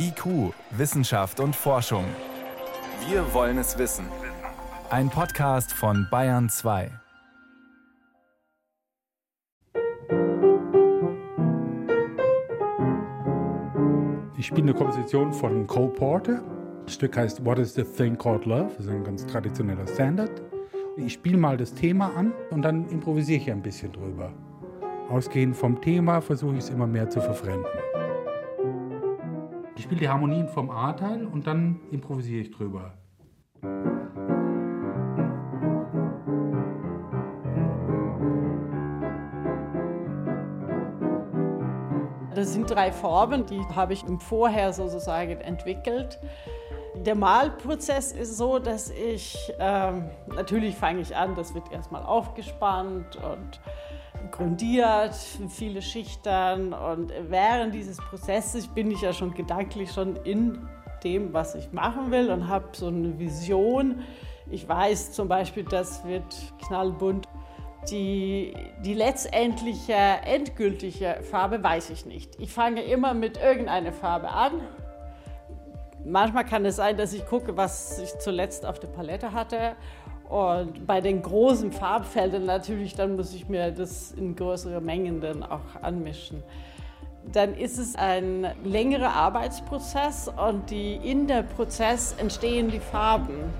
IQ, Wissenschaft und Forschung. Wir wollen es wissen. Ein Podcast von Bayern 2. Ich spiele eine Komposition von Cole Porter. Das Stück heißt What is the Thing Called Love? Das ist ein ganz traditioneller Standard. Ich spiele mal das Thema an und dann improvisiere ich ein bisschen drüber. Ausgehend vom Thema versuche ich es immer mehr zu verfremden. Ich spiele die Harmonien vom A-Teil und dann improvisiere ich drüber. Das sind drei Farben, die habe ich im Vorher sozusagen entwickelt. Der Malprozess ist so, dass ich, ähm, natürlich fange ich an, das wird erstmal aufgespannt und grundiert, viele Schichten und während dieses Prozesses bin ich ja schon gedanklich schon in dem, was ich machen will und habe so eine Vision. Ich weiß zum Beispiel, das wird knallbunt die, die letztendliche, endgültige Farbe weiß ich nicht. Ich fange immer mit irgendeiner Farbe an. Manchmal kann es sein, dass ich gucke, was ich zuletzt auf der Palette hatte. Und bei den großen Farbfeldern natürlich, dann muss ich mir das in größere Mengen dann auch anmischen. Dann ist es ein längerer Arbeitsprozess und die, in der Prozess entstehen die Farben.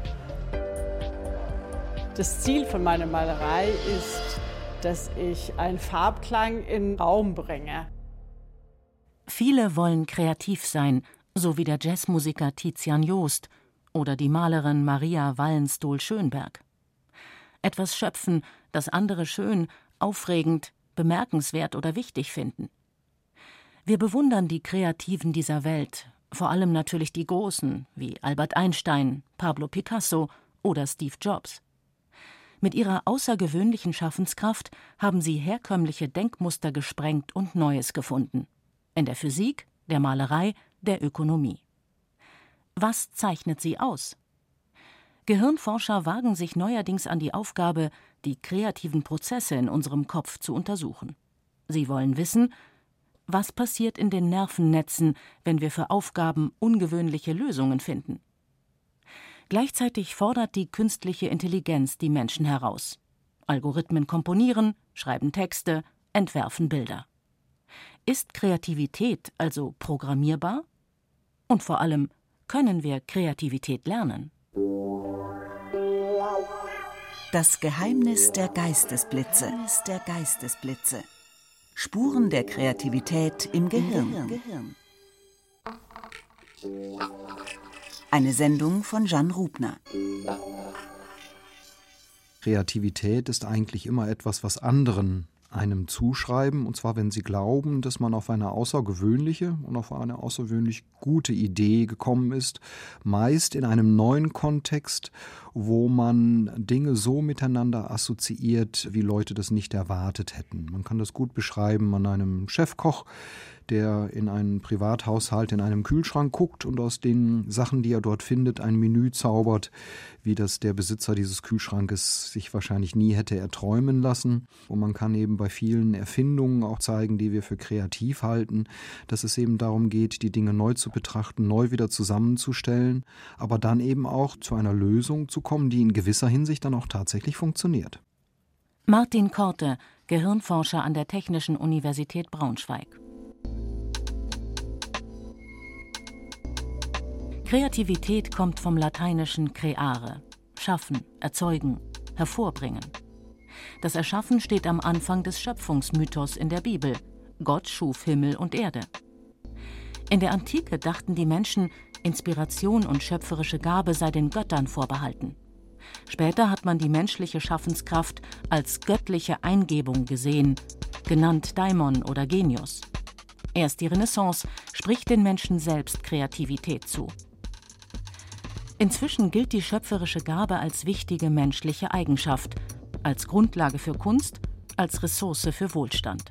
Das Ziel von meiner Malerei ist, dass ich einen Farbklang in den Raum bringe. Viele wollen kreativ sein, so wie der Jazzmusiker Tizian Joost oder die Malerin Maria Wallenstohl-Schönberg. Etwas schöpfen, das andere schön, aufregend, bemerkenswert oder wichtig finden. Wir bewundern die Kreativen dieser Welt, vor allem natürlich die Großen wie Albert Einstein, Pablo Picasso oder Steve Jobs. Mit ihrer außergewöhnlichen Schaffenskraft haben sie herkömmliche Denkmuster gesprengt und Neues gefunden. In der Physik, der Malerei, der Ökonomie. Was zeichnet sie aus? Gehirnforscher wagen sich neuerdings an die Aufgabe, die kreativen Prozesse in unserem Kopf zu untersuchen. Sie wollen wissen, was passiert in den Nervennetzen, wenn wir für Aufgaben ungewöhnliche Lösungen finden. Gleichzeitig fordert die künstliche Intelligenz die Menschen heraus. Algorithmen komponieren, schreiben Texte, entwerfen Bilder. Ist Kreativität also programmierbar? Und vor allem, können wir Kreativität lernen? Das Geheimnis der Geistesblitze. Der Geistesblitze. Spuren der Kreativität im Gehirn. Eine Sendung von Jan Rubner. Kreativität ist eigentlich immer etwas, was anderen einem zuschreiben, und zwar wenn sie glauben, dass man auf eine außergewöhnliche und auf eine außergewöhnlich gute Idee gekommen ist, meist in einem neuen Kontext, wo man Dinge so miteinander assoziiert, wie Leute das nicht erwartet hätten. Man kann das gut beschreiben an einem Chefkoch, der in einen Privathaushalt in einem Kühlschrank guckt und aus den Sachen, die er dort findet, ein Menü zaubert, wie das der Besitzer dieses Kühlschrankes sich wahrscheinlich nie hätte erträumen lassen. Und man kann eben bei vielen Erfindungen auch zeigen, die wir für kreativ halten, dass es eben darum geht, die Dinge neu zu betrachten, neu wieder zusammenzustellen, aber dann eben auch zu einer Lösung zu kommen, die in gewisser Hinsicht dann auch tatsächlich funktioniert. Martin Korte, Gehirnforscher an der Technischen Universität Braunschweig. Kreativität kommt vom lateinischen creare, schaffen, erzeugen, hervorbringen. Das Erschaffen steht am Anfang des Schöpfungsmythos in der Bibel. Gott schuf Himmel und Erde. In der Antike dachten die Menschen, Inspiration und schöpferische Gabe sei den Göttern vorbehalten. Später hat man die menschliche Schaffenskraft als göttliche Eingebung gesehen, genannt Daimon oder Genius. Erst die Renaissance spricht den Menschen selbst Kreativität zu. Inzwischen gilt die schöpferische Gabe als wichtige menschliche Eigenschaft, als Grundlage für Kunst, als Ressource für Wohlstand.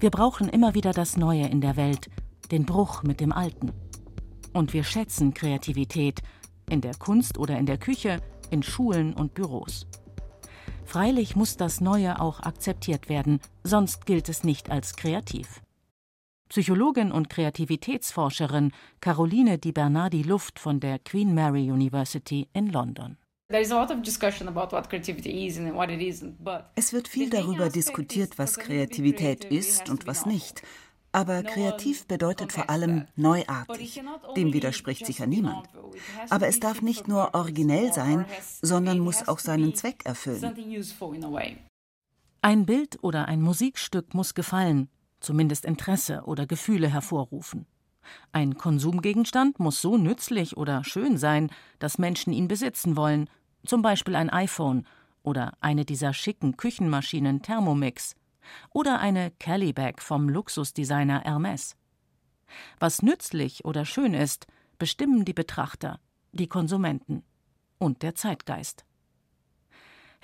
Wir brauchen immer wieder das Neue in der Welt, den Bruch mit dem Alten. Und wir schätzen Kreativität in der Kunst oder in der Küche, in Schulen und Büros. Freilich muss das Neue auch akzeptiert werden, sonst gilt es nicht als kreativ. Psychologin und Kreativitätsforscherin Caroline Di Bernardi Luft von der Queen Mary University in London. Es wird viel darüber diskutiert, was Kreativität ist und was nicht. Aber kreativ bedeutet vor allem neuartig. Dem widerspricht sicher niemand. Aber es darf nicht nur originell sein, sondern muss auch seinen Zweck erfüllen. Ein Bild oder ein Musikstück muss gefallen, zumindest Interesse oder Gefühle hervorrufen. Ein Konsumgegenstand muss so nützlich oder schön sein, dass Menschen ihn besitzen wollen, zum Beispiel ein iPhone oder eine dieser schicken Küchenmaschinen Thermomix oder eine Callybag vom Luxusdesigner Hermes. Was nützlich oder schön ist, bestimmen die Betrachter, die Konsumenten und der Zeitgeist.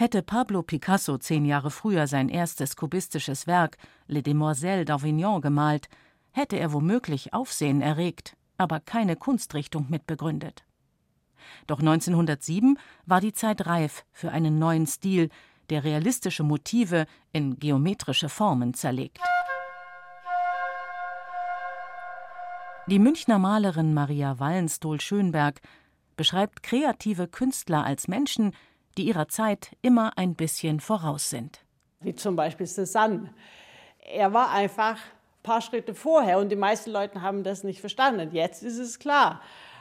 Hätte Pablo Picasso zehn Jahre früher sein erstes kubistisches Werk Les Demoiselles d'Avignon gemalt, hätte er womöglich Aufsehen erregt, aber keine Kunstrichtung mitbegründet. Doch 1907 war die Zeit reif für einen neuen Stil, der realistische Motive in geometrische Formen zerlegt. Die Münchner Malerin Maria Wallenstohl-Schönberg beschreibt kreative Künstler als Menschen, die ihrer Zeit immer ein bisschen voraus sind. Wie zum Beispiel Cézanne. Er war einfach ein paar Schritte vorher und die meisten Leute haben das nicht verstanden. Jetzt ist es klar.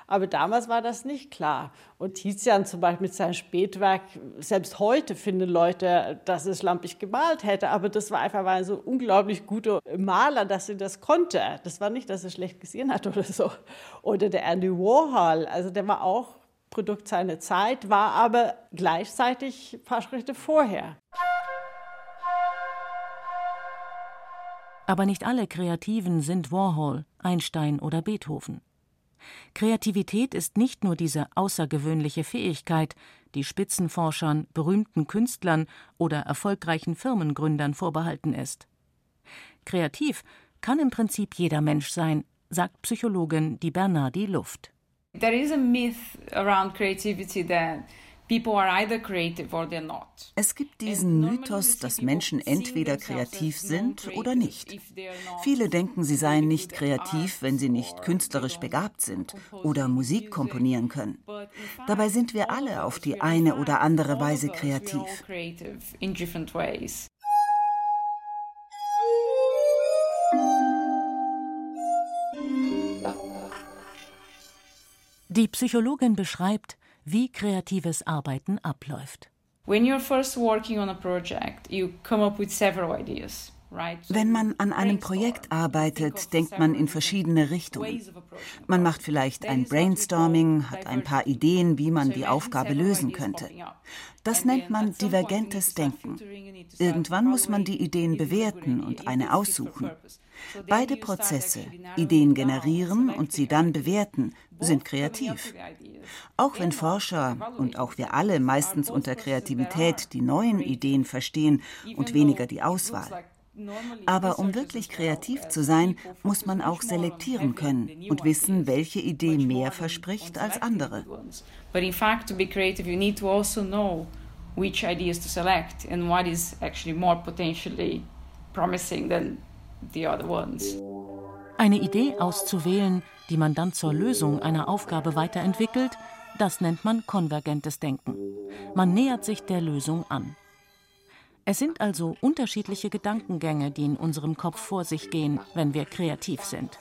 Aber damals war das nicht klar. Und Tizian zum Beispiel mit seinem Spätwerk, selbst heute finden Leute, dass es lampig gemalt hätte. Aber das war einfach ein so unglaublich guter Maler, dass er das konnte. Das war nicht, dass er schlecht gesehen hat oder so. Oder der Andy Warhol, also der war auch Produkt seiner Zeit, war aber gleichzeitig paar Schritte vorher. Aber nicht alle Kreativen sind Warhol, Einstein oder Beethoven. Kreativität ist nicht nur diese außergewöhnliche Fähigkeit, die Spitzenforschern, berühmten Künstlern oder erfolgreichen Firmengründern vorbehalten ist. Kreativ kann im Prinzip jeder Mensch sein, sagt Psychologin Di Bernardi Luft. There is a myth around creativity that es gibt diesen Mythos, dass Menschen entweder kreativ sind oder nicht. Viele denken, sie seien nicht kreativ, wenn sie nicht künstlerisch begabt sind oder Musik komponieren können. Dabei sind wir alle auf die eine oder andere Weise kreativ. Die Psychologin beschreibt, wie kreatives Arbeiten abläuft. Wenn man an einem Projekt arbeitet, denkt man in verschiedene Richtungen. Man macht vielleicht ein Brainstorming, hat ein paar Ideen, wie man die Aufgabe lösen könnte. Das nennt man divergentes Denken. Irgendwann muss man die Ideen bewerten und eine aussuchen. Beide Prozesse, Ideen generieren und sie dann bewerten, sind kreativ. Auch wenn Forscher und auch wir alle meistens unter Kreativität die neuen Ideen verstehen und weniger die Auswahl. Aber um wirklich kreativ zu sein, muss man auch selektieren können und wissen, welche Idee mehr verspricht als andere. But in fact, to be creative, you need to also know which ideas to select and what is actually more promising than the other ones. Eine Idee auszuwählen, die man dann zur Lösung einer Aufgabe weiterentwickelt, das nennt man konvergentes Denken. Man nähert sich der Lösung an. Es sind also unterschiedliche Gedankengänge, die in unserem Kopf vor sich gehen, wenn wir kreativ sind.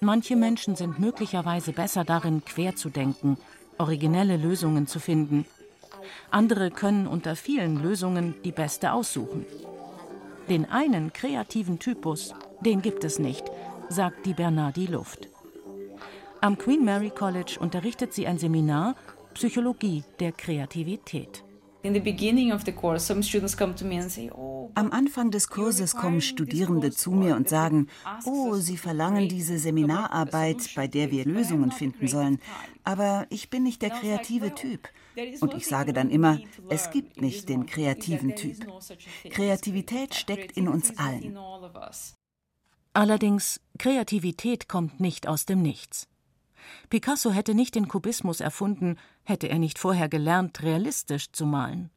Manche Menschen sind möglicherweise besser darin, quer zu denken, originelle Lösungen zu finden. Andere können unter vielen Lösungen die beste aussuchen. Den einen kreativen Typus, den gibt es nicht, sagt die Bernardi Luft. Am Queen Mary College unterrichtet sie ein Seminar Psychologie der Kreativität. Am Anfang des Kurses kommen Studierende zu mir und sagen, oh, sie verlangen diese Seminararbeit, bei der wir Lösungen finden sollen, aber ich bin nicht der kreative Typ. Und ich sage dann immer, es gibt nicht den kreativen Typ. Kreativität steckt in uns allen. Allerdings, Kreativität kommt nicht aus dem Nichts. Picasso hätte nicht den Kubismus erfunden, hätte er nicht vorher gelernt, realistisch zu malen.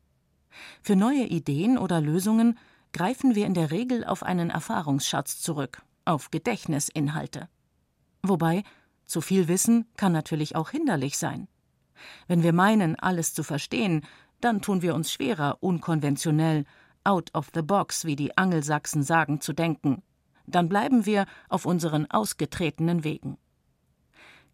Für neue Ideen oder Lösungen greifen wir in der Regel auf einen Erfahrungsschatz zurück, auf Gedächtnisinhalte. Wobei, zu viel Wissen kann natürlich auch hinderlich sein. Wenn wir meinen, alles zu verstehen, dann tun wir uns schwerer, unkonventionell, out of the box, wie die Angelsachsen sagen, zu denken. Dann bleiben wir auf unseren ausgetretenen Wegen.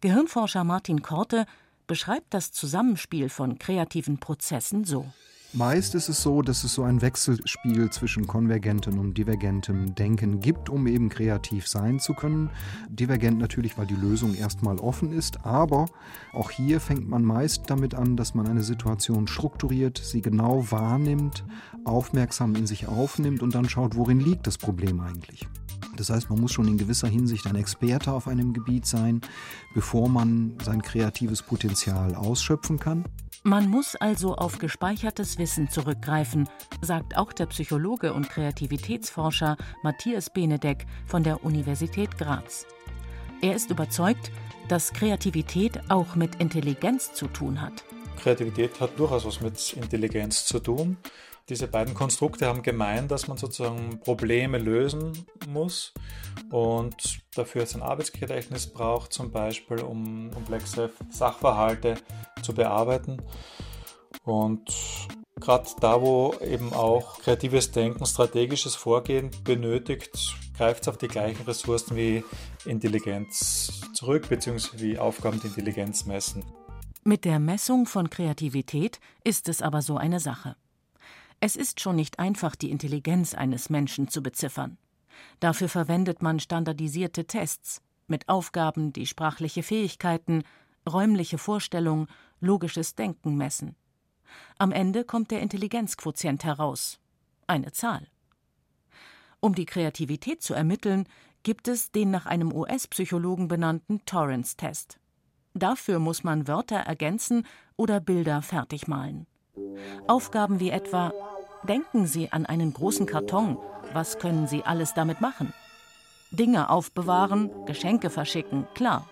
Gehirnforscher Martin Korte beschreibt das Zusammenspiel von kreativen Prozessen so. Meist ist es so, dass es so ein Wechselspiel zwischen konvergentem und divergentem Denken gibt, um eben kreativ sein zu können. Divergent natürlich, weil die Lösung erstmal offen ist, aber auch hier fängt man meist damit an, dass man eine Situation strukturiert, sie genau wahrnimmt, aufmerksam in sich aufnimmt und dann schaut, worin liegt das Problem eigentlich. Das heißt, man muss schon in gewisser Hinsicht ein Experte auf einem Gebiet sein, bevor man sein kreatives Potenzial ausschöpfen kann. Man muss also auf gespeichertes Wissen zurückgreifen, sagt auch der Psychologe und Kreativitätsforscher Matthias Benedek von der Universität Graz. Er ist überzeugt, dass Kreativität auch mit Intelligenz zu tun hat. Kreativität hat durchaus was mit Intelligenz zu tun. Diese beiden Konstrukte haben gemein, dass man sozusagen Probleme lösen muss und dafür jetzt ein Arbeitsgedächtnis braucht, zum Beispiel um komplexe Sachverhalte zu bearbeiten. Und gerade da, wo eben auch kreatives Denken, strategisches Vorgehen benötigt, greift es auf die gleichen Ressourcen wie Intelligenz zurück, beziehungsweise wie Aufgaben die Intelligenz messen. Mit der Messung von Kreativität ist es aber so eine Sache. Es ist schon nicht einfach, die Intelligenz eines Menschen zu beziffern. Dafür verwendet man standardisierte Tests mit Aufgaben, die sprachliche Fähigkeiten, räumliche Vorstellung, logisches Denken messen. Am Ende kommt der Intelligenzquotient heraus, eine Zahl. Um die Kreativität zu ermitteln, gibt es den nach einem US-Psychologen benannten Torrance-Test. Dafür muss man Wörter ergänzen oder Bilder fertig malen. Aufgaben wie etwa Denken Sie an einen großen Karton. Was können Sie alles damit machen? Dinge aufbewahren, Geschenke verschicken, klar.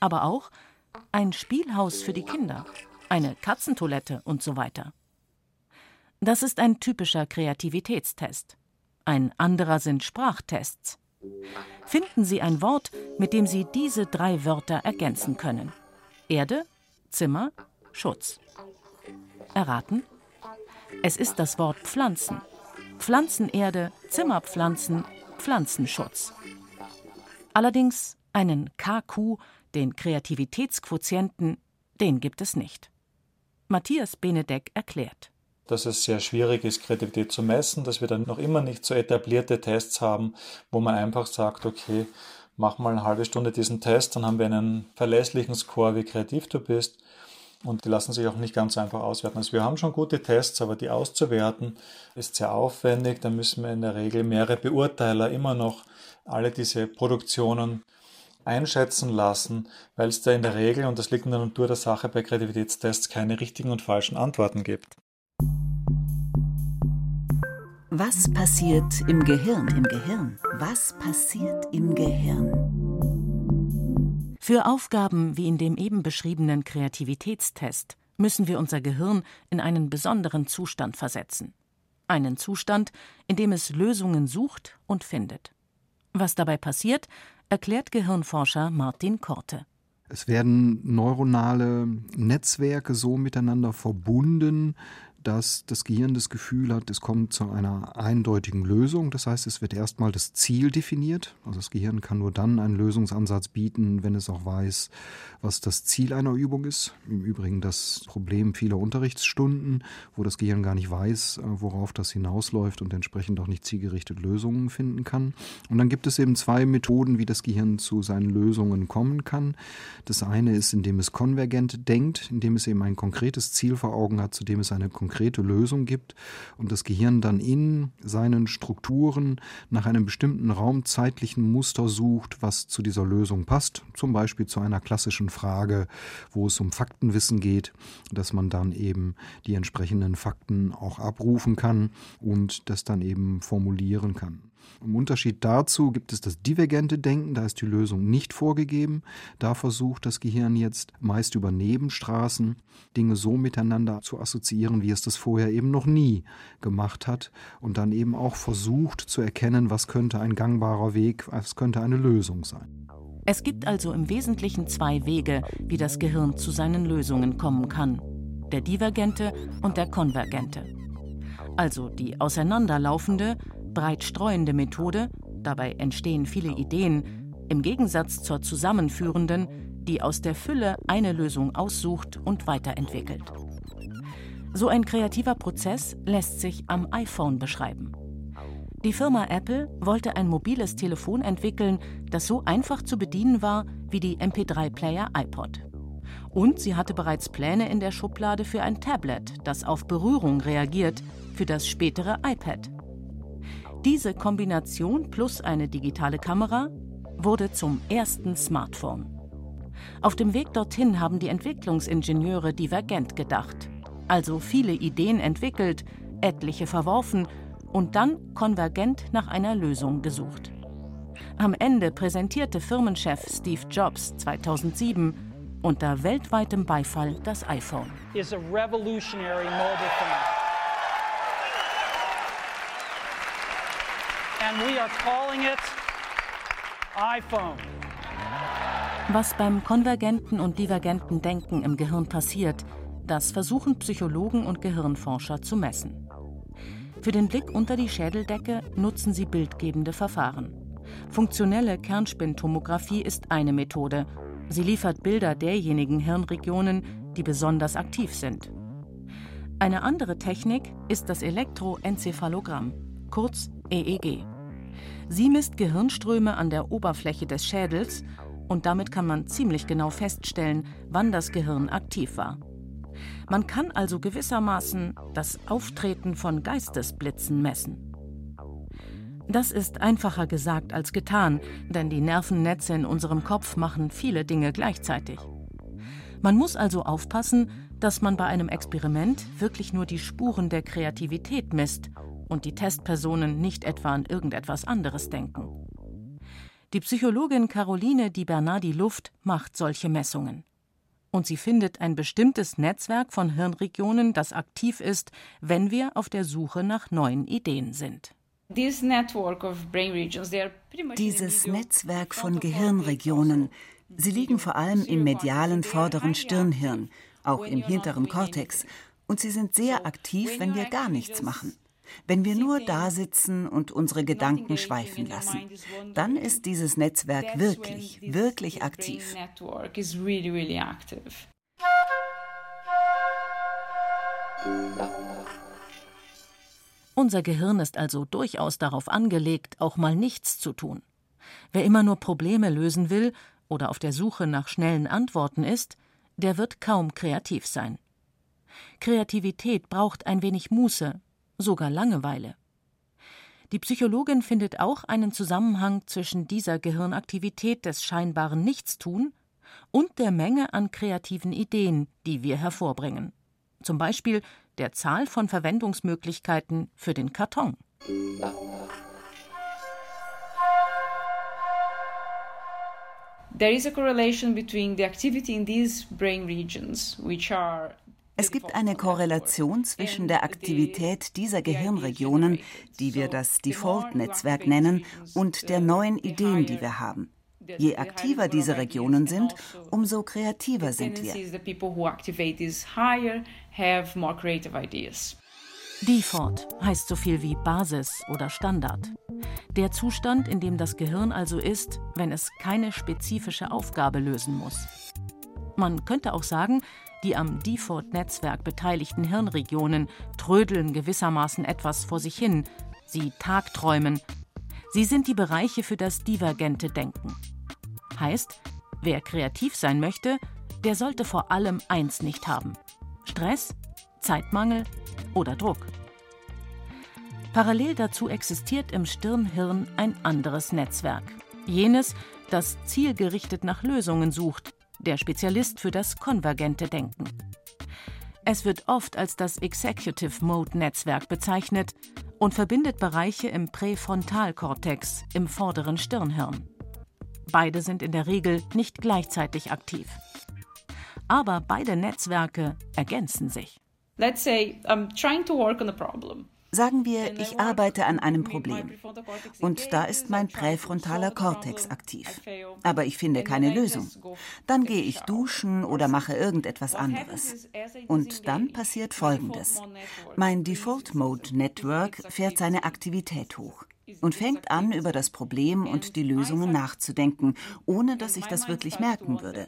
Aber auch ein Spielhaus für die Kinder, eine Katzentoilette und so weiter. Das ist ein typischer Kreativitätstest. Ein anderer sind Sprachtests. Finden Sie ein Wort, mit dem Sie diese drei Wörter ergänzen können. Erde, Zimmer, Schutz. Erraten? Es ist das Wort Pflanzen. Pflanzenerde, Zimmerpflanzen, Pflanzenschutz. Allerdings einen KQ, den Kreativitätsquotienten, den gibt es nicht. Matthias Benedek erklärt. Dass es sehr schwierig ist, Kreativität zu messen, dass wir dann noch immer nicht so etablierte Tests haben, wo man einfach sagt, okay, mach mal eine halbe Stunde diesen Test, dann haben wir einen verlässlichen Score, wie kreativ du bist. Und die lassen sich auch nicht ganz einfach auswerten. Also wir haben schon gute Tests, aber die auszuwerten ist sehr aufwendig. Da müssen wir in der Regel mehrere Beurteiler immer noch alle diese Produktionen einschätzen lassen, weil es da in der Regel, und das liegt in der Natur der Sache bei Kreativitätstests, keine richtigen und falschen Antworten gibt. Was passiert im Gehirn? Im Gehirn? Was passiert im Gehirn? Für Aufgaben wie in dem eben beschriebenen Kreativitätstest müssen wir unser Gehirn in einen besonderen Zustand versetzen. Einen Zustand, in dem es Lösungen sucht und findet. Was dabei passiert, erklärt Gehirnforscher Martin Korte. Es werden neuronale Netzwerke so miteinander verbunden, dass das Gehirn das Gefühl hat, es kommt zu einer eindeutigen Lösung. Das heißt, es wird erstmal das Ziel definiert. Also das Gehirn kann nur dann einen Lösungsansatz bieten, wenn es auch weiß, was das Ziel einer Übung ist. Im Übrigen das Problem vieler Unterrichtsstunden, wo das Gehirn gar nicht weiß, äh, worauf das hinausläuft und entsprechend auch nicht zielgerichtet Lösungen finden kann. Und dann gibt es eben zwei Methoden, wie das Gehirn zu seinen Lösungen kommen kann. Das eine ist, indem es konvergent denkt, indem es eben ein konkretes Ziel vor Augen hat, zu dem es eine konkrete konkrete Lösung gibt und das Gehirn dann in seinen Strukturen nach einem bestimmten raumzeitlichen Muster sucht, was zu dieser Lösung passt. Zum Beispiel zu einer klassischen Frage, wo es um Faktenwissen geht, dass man dann eben die entsprechenden Fakten auch abrufen kann und das dann eben formulieren kann. Im Unterschied dazu gibt es das divergente Denken, da ist die Lösung nicht vorgegeben. Da versucht das Gehirn jetzt meist über Nebenstraßen Dinge so miteinander zu assoziieren, wie es das vorher eben noch nie gemacht hat und dann eben auch versucht zu erkennen, was könnte ein gangbarer Weg, was könnte eine Lösung sein. Es gibt also im Wesentlichen zwei Wege, wie das Gehirn zu seinen Lösungen kommen kann. Der divergente und der konvergente. Also die auseinanderlaufende, breit streuende Methode, dabei entstehen viele Ideen, im Gegensatz zur zusammenführenden, die aus der Fülle eine Lösung aussucht und weiterentwickelt. So ein kreativer Prozess lässt sich am iPhone beschreiben. Die Firma Apple wollte ein mobiles Telefon entwickeln, das so einfach zu bedienen war wie die MP3-Player iPod. Und sie hatte bereits Pläne in der Schublade für ein Tablet, das auf Berührung reagiert, für das spätere iPad. Diese Kombination plus eine digitale Kamera wurde zum ersten Smartphone. Auf dem Weg dorthin haben die Entwicklungsingenieure divergent gedacht, also viele Ideen entwickelt, etliche verworfen und dann konvergent nach einer Lösung gesucht. Am Ende präsentierte Firmenchef Steve Jobs 2007 unter weltweitem Beifall das iPhone. Is a revolutionary mobile phone. And we are calling it iPhone. Was beim konvergenten und divergenten Denken im Gehirn passiert, das versuchen Psychologen und Gehirnforscher zu messen. Für den Blick unter die Schädeldecke nutzen sie bildgebende Verfahren. Funktionelle Kernspintomographie ist eine Methode. Sie liefert Bilder derjenigen Hirnregionen, die besonders aktiv sind. Eine andere Technik ist das Elektroenzephalogramm, kurz EEG. Sie misst Gehirnströme an der Oberfläche des Schädels und damit kann man ziemlich genau feststellen, wann das Gehirn aktiv war. Man kann also gewissermaßen das Auftreten von Geistesblitzen messen. Das ist einfacher gesagt als getan, denn die Nervennetze in unserem Kopf machen viele Dinge gleichzeitig. Man muss also aufpassen, dass man bei einem Experiment wirklich nur die Spuren der Kreativität misst und die Testpersonen nicht etwa an irgendetwas anderes denken. Die Psychologin Caroline Di Bernardi Luft macht solche Messungen. Und sie findet ein bestimmtes Netzwerk von Hirnregionen, das aktiv ist, wenn wir auf der Suche nach neuen Ideen sind. Dieses Netzwerk von Gehirnregionen, sie liegen vor allem im medialen vorderen Stirnhirn, auch im hinteren Kortex, und sie sind sehr aktiv, wenn wir gar nichts machen. Wenn wir nur da sitzen und unsere Gedanken schweifen lassen, dann ist dieses Netzwerk wirklich, wirklich aktiv. Unser Gehirn ist also durchaus darauf angelegt, auch mal nichts zu tun. Wer immer nur Probleme lösen will oder auf der Suche nach schnellen Antworten ist, der wird kaum kreativ sein. Kreativität braucht ein wenig Muße, sogar Langeweile. Die Psychologin findet auch einen Zusammenhang zwischen dieser Gehirnaktivität des scheinbaren Nichtstun und der Menge an kreativen Ideen, die wir hervorbringen. Zum Beispiel der Zahl von Verwendungsmöglichkeiten für den Karton. There is a correlation between the activity in these brain regions, which are es gibt eine Korrelation zwischen der Aktivität dieser Gehirnregionen, die wir das Default-Netzwerk nennen, und der neuen Ideen, die wir haben. Je aktiver diese Regionen sind, umso kreativer sind wir. Default heißt so viel wie Basis oder Standard. Der Zustand, in dem das Gehirn also ist, wenn es keine spezifische Aufgabe lösen muss. Man könnte auch sagen, die am Default-Netzwerk beteiligten Hirnregionen trödeln gewissermaßen etwas vor sich hin. Sie tagträumen. Sie sind die Bereiche für das divergente Denken. Heißt, wer kreativ sein möchte, der sollte vor allem eins nicht haben: Stress, Zeitmangel oder Druck. Parallel dazu existiert im Stirnhirn ein anderes Netzwerk. Jenes, das zielgerichtet nach Lösungen sucht, der Spezialist für das konvergente Denken. Es wird oft als das Executive Mode Netzwerk bezeichnet und verbindet Bereiche im Präfrontalkortex, im vorderen Stirnhirn. Beide sind in der Regel nicht gleichzeitig aktiv. Aber beide Netzwerke ergänzen sich. Let's say I'm trying to work on a problem. Sagen wir, ich arbeite an einem Problem. und da ist mein präfrontaler Kortex aktiv, aber ich finde keine Lösung. Dann gehe ich duschen oder mache irgendetwas anderes. Und dann passiert Folgendes. Mein Default Mode Network fährt seine Aktivität hoch und fängt an, über das Problem und die Lösungen nachzudenken, ohne dass ich das wirklich merken würde.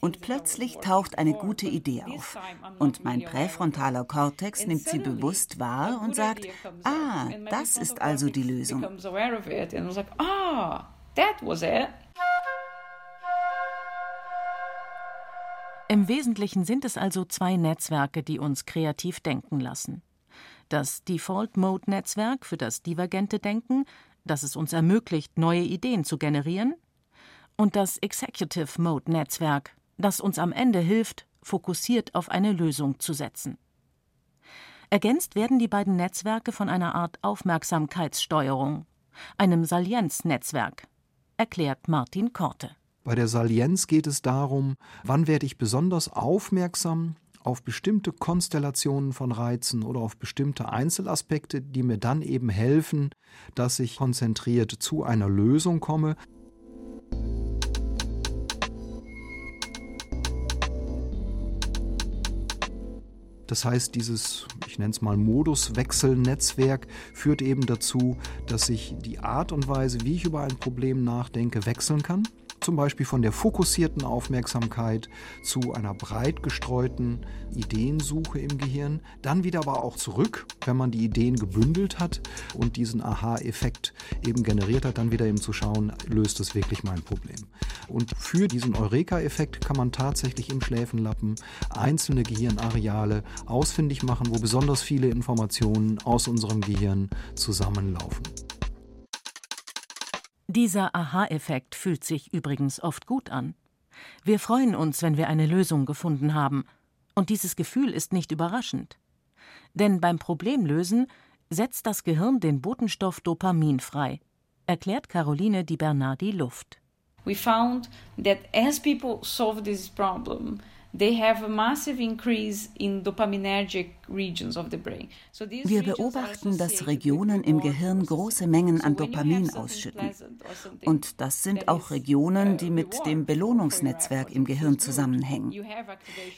Und plötzlich taucht eine gute Idee auf. Und mein präfrontaler Kortex nimmt sie bewusst wahr und sagt, ah, das ist also die Lösung. Im Wesentlichen sind es also zwei Netzwerke, die uns kreativ denken lassen das Default-Mode-Netzwerk für das divergente Denken, das es uns ermöglicht, neue Ideen zu generieren, und das Executive-Mode-Netzwerk, das uns am Ende hilft, fokussiert auf eine Lösung zu setzen. Ergänzt werden die beiden Netzwerke von einer Art Aufmerksamkeitssteuerung, einem Salienznetzwerk, erklärt Martin Korte. Bei der Salienz geht es darum, wann werde ich besonders aufmerksam auf bestimmte Konstellationen von Reizen oder auf bestimmte Einzelaspekte, die mir dann eben helfen, dass ich konzentriert zu einer Lösung komme. Das heißt, dieses, ich nenne es mal Moduswechselnetzwerk, führt eben dazu, dass ich die Art und Weise, wie ich über ein Problem nachdenke, wechseln kann zum Beispiel von der fokussierten Aufmerksamkeit zu einer breit gestreuten Ideensuche im Gehirn, dann wieder aber auch zurück, wenn man die Ideen gebündelt hat und diesen Aha-Effekt eben generiert hat, dann wieder eben zu schauen, löst es wirklich mein Problem. Und für diesen Eureka-Effekt kann man tatsächlich im Schläfenlappen einzelne Gehirnareale ausfindig machen, wo besonders viele Informationen aus unserem Gehirn zusammenlaufen. Dieser Aha-Effekt fühlt sich übrigens oft gut an. Wir freuen uns, wenn wir eine Lösung gefunden haben, und dieses Gefühl ist nicht überraschend. Denn beim Problemlösen setzt das Gehirn den Botenstoff Dopamin frei, erklärt Caroline Di Bernardi Luft. We found that as people solve this problem, wir beobachten, dass Regionen im Gehirn große Mengen an Dopamin ausschütten. Und das sind auch Regionen, die mit dem Belohnungsnetzwerk im Gehirn zusammenhängen.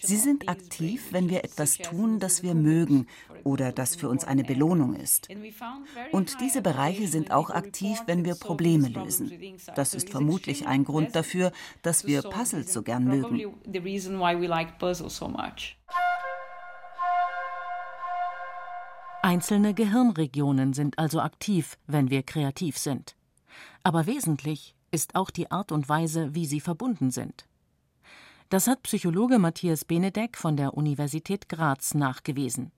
Sie sind aktiv, wenn wir etwas tun, das wir mögen oder das für uns eine Belohnung ist. Und diese Bereiche sind auch aktiv, wenn wir Probleme lösen. Das ist vermutlich ein Grund dafür, dass wir Puzzles so gern mögen Einzelne Gehirnregionen sind also aktiv, wenn wir kreativ sind. Aber wesentlich ist auch die Art und Weise, wie sie verbunden sind. Das hat Psychologe Matthias Benedek von der Universität Graz nachgewiesen.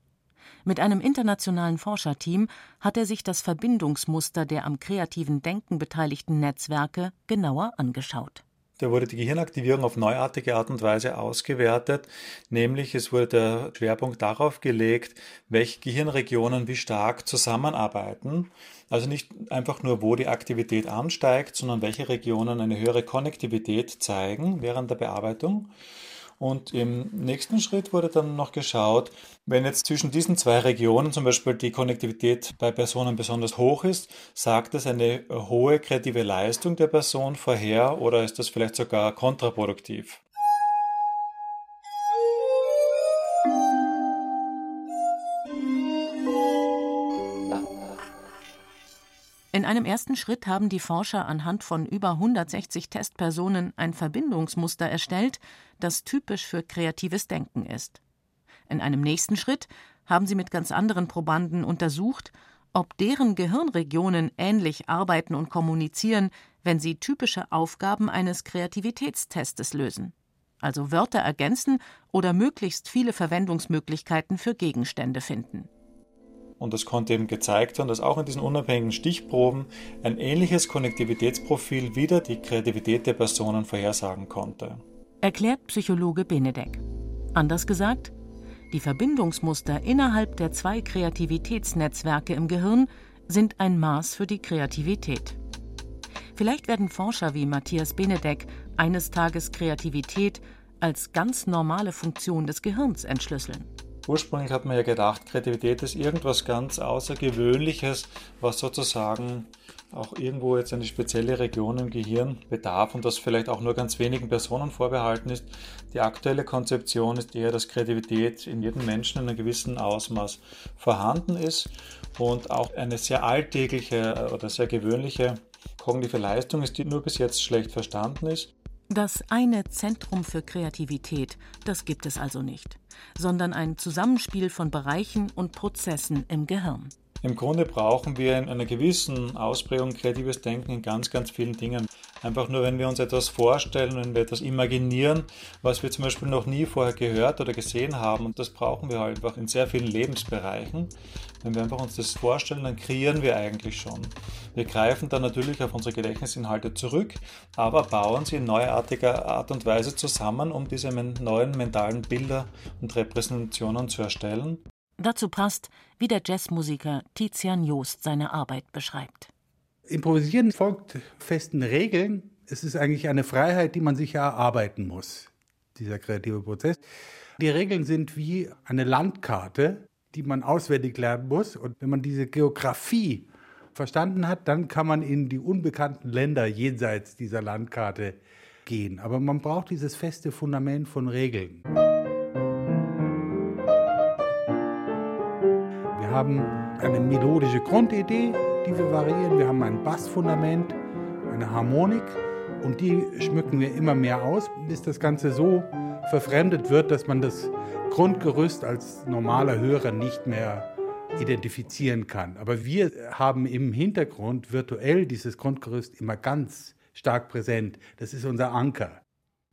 Mit einem internationalen Forscherteam hat er sich das Verbindungsmuster der am kreativen Denken beteiligten Netzwerke genauer angeschaut. Da wurde die Gehirnaktivierung auf neuartige Art und Weise ausgewertet, nämlich es wurde der Schwerpunkt darauf gelegt, welche Gehirnregionen wie stark zusammenarbeiten. Also nicht einfach nur, wo die Aktivität ansteigt, sondern welche Regionen eine höhere Konnektivität zeigen während der Bearbeitung. Und im nächsten Schritt wurde dann noch geschaut, wenn jetzt zwischen diesen zwei Regionen zum Beispiel die Konnektivität bei Personen besonders hoch ist, sagt das eine hohe kreative Leistung der Person vorher oder ist das vielleicht sogar kontraproduktiv? In einem ersten Schritt haben die Forscher anhand von über 160 Testpersonen ein Verbindungsmuster erstellt, das typisch für kreatives Denken ist. In einem nächsten Schritt haben sie mit ganz anderen Probanden untersucht, ob deren Gehirnregionen ähnlich arbeiten und kommunizieren, wenn sie typische Aufgaben eines Kreativitätstestes lösen, also Wörter ergänzen oder möglichst viele Verwendungsmöglichkeiten für Gegenstände finden. Und das konnte eben gezeigt werden, dass auch in diesen unabhängigen Stichproben ein ähnliches Konnektivitätsprofil wieder die Kreativität der Personen vorhersagen konnte. Erklärt Psychologe Benedek. Anders gesagt, Die Verbindungsmuster innerhalb der zwei Kreativitätsnetzwerke im Gehirn sind ein Maß für die Kreativität. Vielleicht werden Forscher wie Matthias Benedek eines Tages Kreativität als ganz normale Funktion des Gehirns entschlüsseln. Ursprünglich hat man ja gedacht, Kreativität ist irgendwas ganz Außergewöhnliches, was sozusagen auch irgendwo jetzt eine spezielle Region im Gehirn bedarf und das vielleicht auch nur ganz wenigen Personen vorbehalten ist. Die aktuelle Konzeption ist eher, dass Kreativität in jedem Menschen in einem gewissen Ausmaß vorhanden ist und auch eine sehr alltägliche oder sehr gewöhnliche kognitive Leistung ist, die nur bis jetzt schlecht verstanden ist. Das eine Zentrum für Kreativität, das gibt es also nicht, sondern ein Zusammenspiel von Bereichen und Prozessen im Gehirn. Im Grunde brauchen wir in einer gewissen Ausprägung kreatives Denken in ganz, ganz vielen Dingen. Einfach nur, wenn wir uns etwas vorstellen, wenn wir etwas imaginieren, was wir zum Beispiel noch nie vorher gehört oder gesehen haben. Und das brauchen wir halt einfach in sehr vielen Lebensbereichen. Wenn wir einfach uns das vorstellen, dann kreieren wir eigentlich schon. Wir greifen dann natürlich auf unsere Gedächtnisinhalte zurück, aber bauen sie in neuartiger Art und Weise zusammen, um diese neuen mentalen Bilder und Repräsentationen zu erstellen. Dazu passt, wie der Jazzmusiker Tizian Joost seine Arbeit beschreibt. Improvisieren folgt festen Regeln. Es ist eigentlich eine Freiheit, die man sich erarbeiten muss, dieser kreative Prozess. Die Regeln sind wie eine Landkarte, die man auswendig lernen muss. Und wenn man diese Geografie verstanden hat, dann kann man in die unbekannten Länder jenseits dieser Landkarte gehen. Aber man braucht dieses feste Fundament von Regeln. Wir haben eine melodische Grundidee, wir variieren. Wir haben ein Bassfundament, eine Harmonik und die schmücken wir immer mehr aus, bis das Ganze so verfremdet wird, dass man das Grundgerüst als normaler Hörer nicht mehr identifizieren kann. Aber wir haben im Hintergrund virtuell dieses Grundgerüst immer ganz stark präsent. Das ist unser Anker.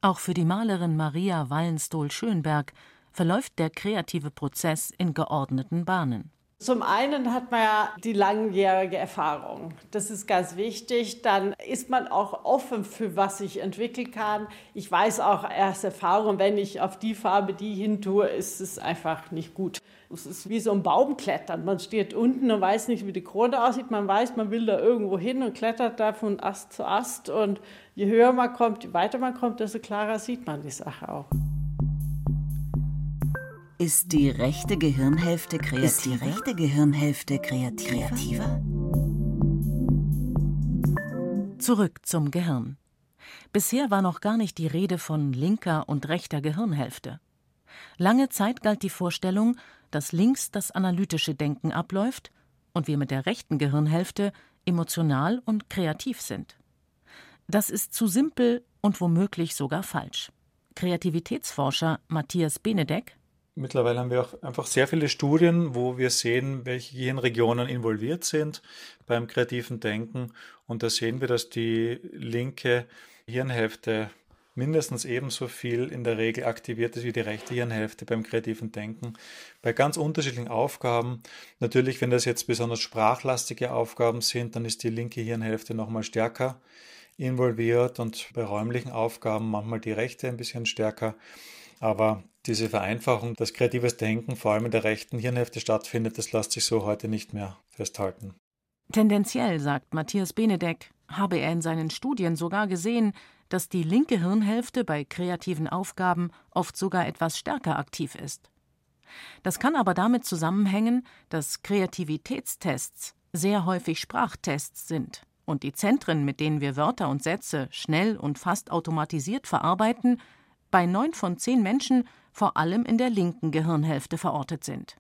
Auch für die Malerin Maria Wallenstohl-Schönberg verläuft der kreative Prozess in geordneten Bahnen. Zum einen hat man ja die langjährige Erfahrung. Das ist ganz wichtig. Dann ist man auch offen für was sich entwickeln kann. Ich weiß auch erst Erfahrung, wenn ich auf die Farbe die hin tue, ist es einfach nicht gut. Es ist wie so ein Baumklettern. Man steht unten und weiß nicht, wie die Krone aussieht. Man weiß, man will da irgendwo hin und klettert da von Ast zu Ast. Und je höher man kommt, je weiter man kommt, desto klarer sieht man die Sache auch. Ist die rechte Gehirnhälfte kreativer? Ist die rechte Gehirnhälfte kreativer? kreativer? Zurück zum Gehirn. Bisher war noch gar nicht die Rede von linker und rechter Gehirnhälfte. Lange Zeit galt die Vorstellung, dass links das analytische Denken abläuft und wir mit der rechten Gehirnhälfte emotional und kreativ sind. Das ist zu simpel und womöglich sogar falsch. Kreativitätsforscher Matthias Benedek Mittlerweile haben wir auch einfach sehr viele Studien, wo wir sehen, welche Gehirnregionen involviert sind beim kreativen Denken. Und da sehen wir, dass die linke Hirnhälfte mindestens ebenso viel in der Regel aktiviert ist wie die rechte Hirnhälfte beim kreativen Denken. Bei ganz unterschiedlichen Aufgaben. Natürlich, wenn das jetzt besonders sprachlastige Aufgaben sind, dann ist die linke Hirnhälfte nochmal stärker involviert und bei räumlichen Aufgaben manchmal die rechte ein bisschen stärker. Aber diese Vereinfachung, dass kreatives Denken vor allem in der rechten Hirnhälfte stattfindet, das lässt sich so heute nicht mehr festhalten. Tendenziell, sagt Matthias Benedek, habe er in seinen Studien sogar gesehen, dass die linke Hirnhälfte bei kreativen Aufgaben oft sogar etwas stärker aktiv ist. Das kann aber damit zusammenhängen, dass Kreativitätstests sehr häufig Sprachtests sind und die Zentren, mit denen wir Wörter und Sätze schnell und fast automatisiert verarbeiten, bei neun von zehn Menschen vor allem in der linken Gehirnhälfte verortet sind.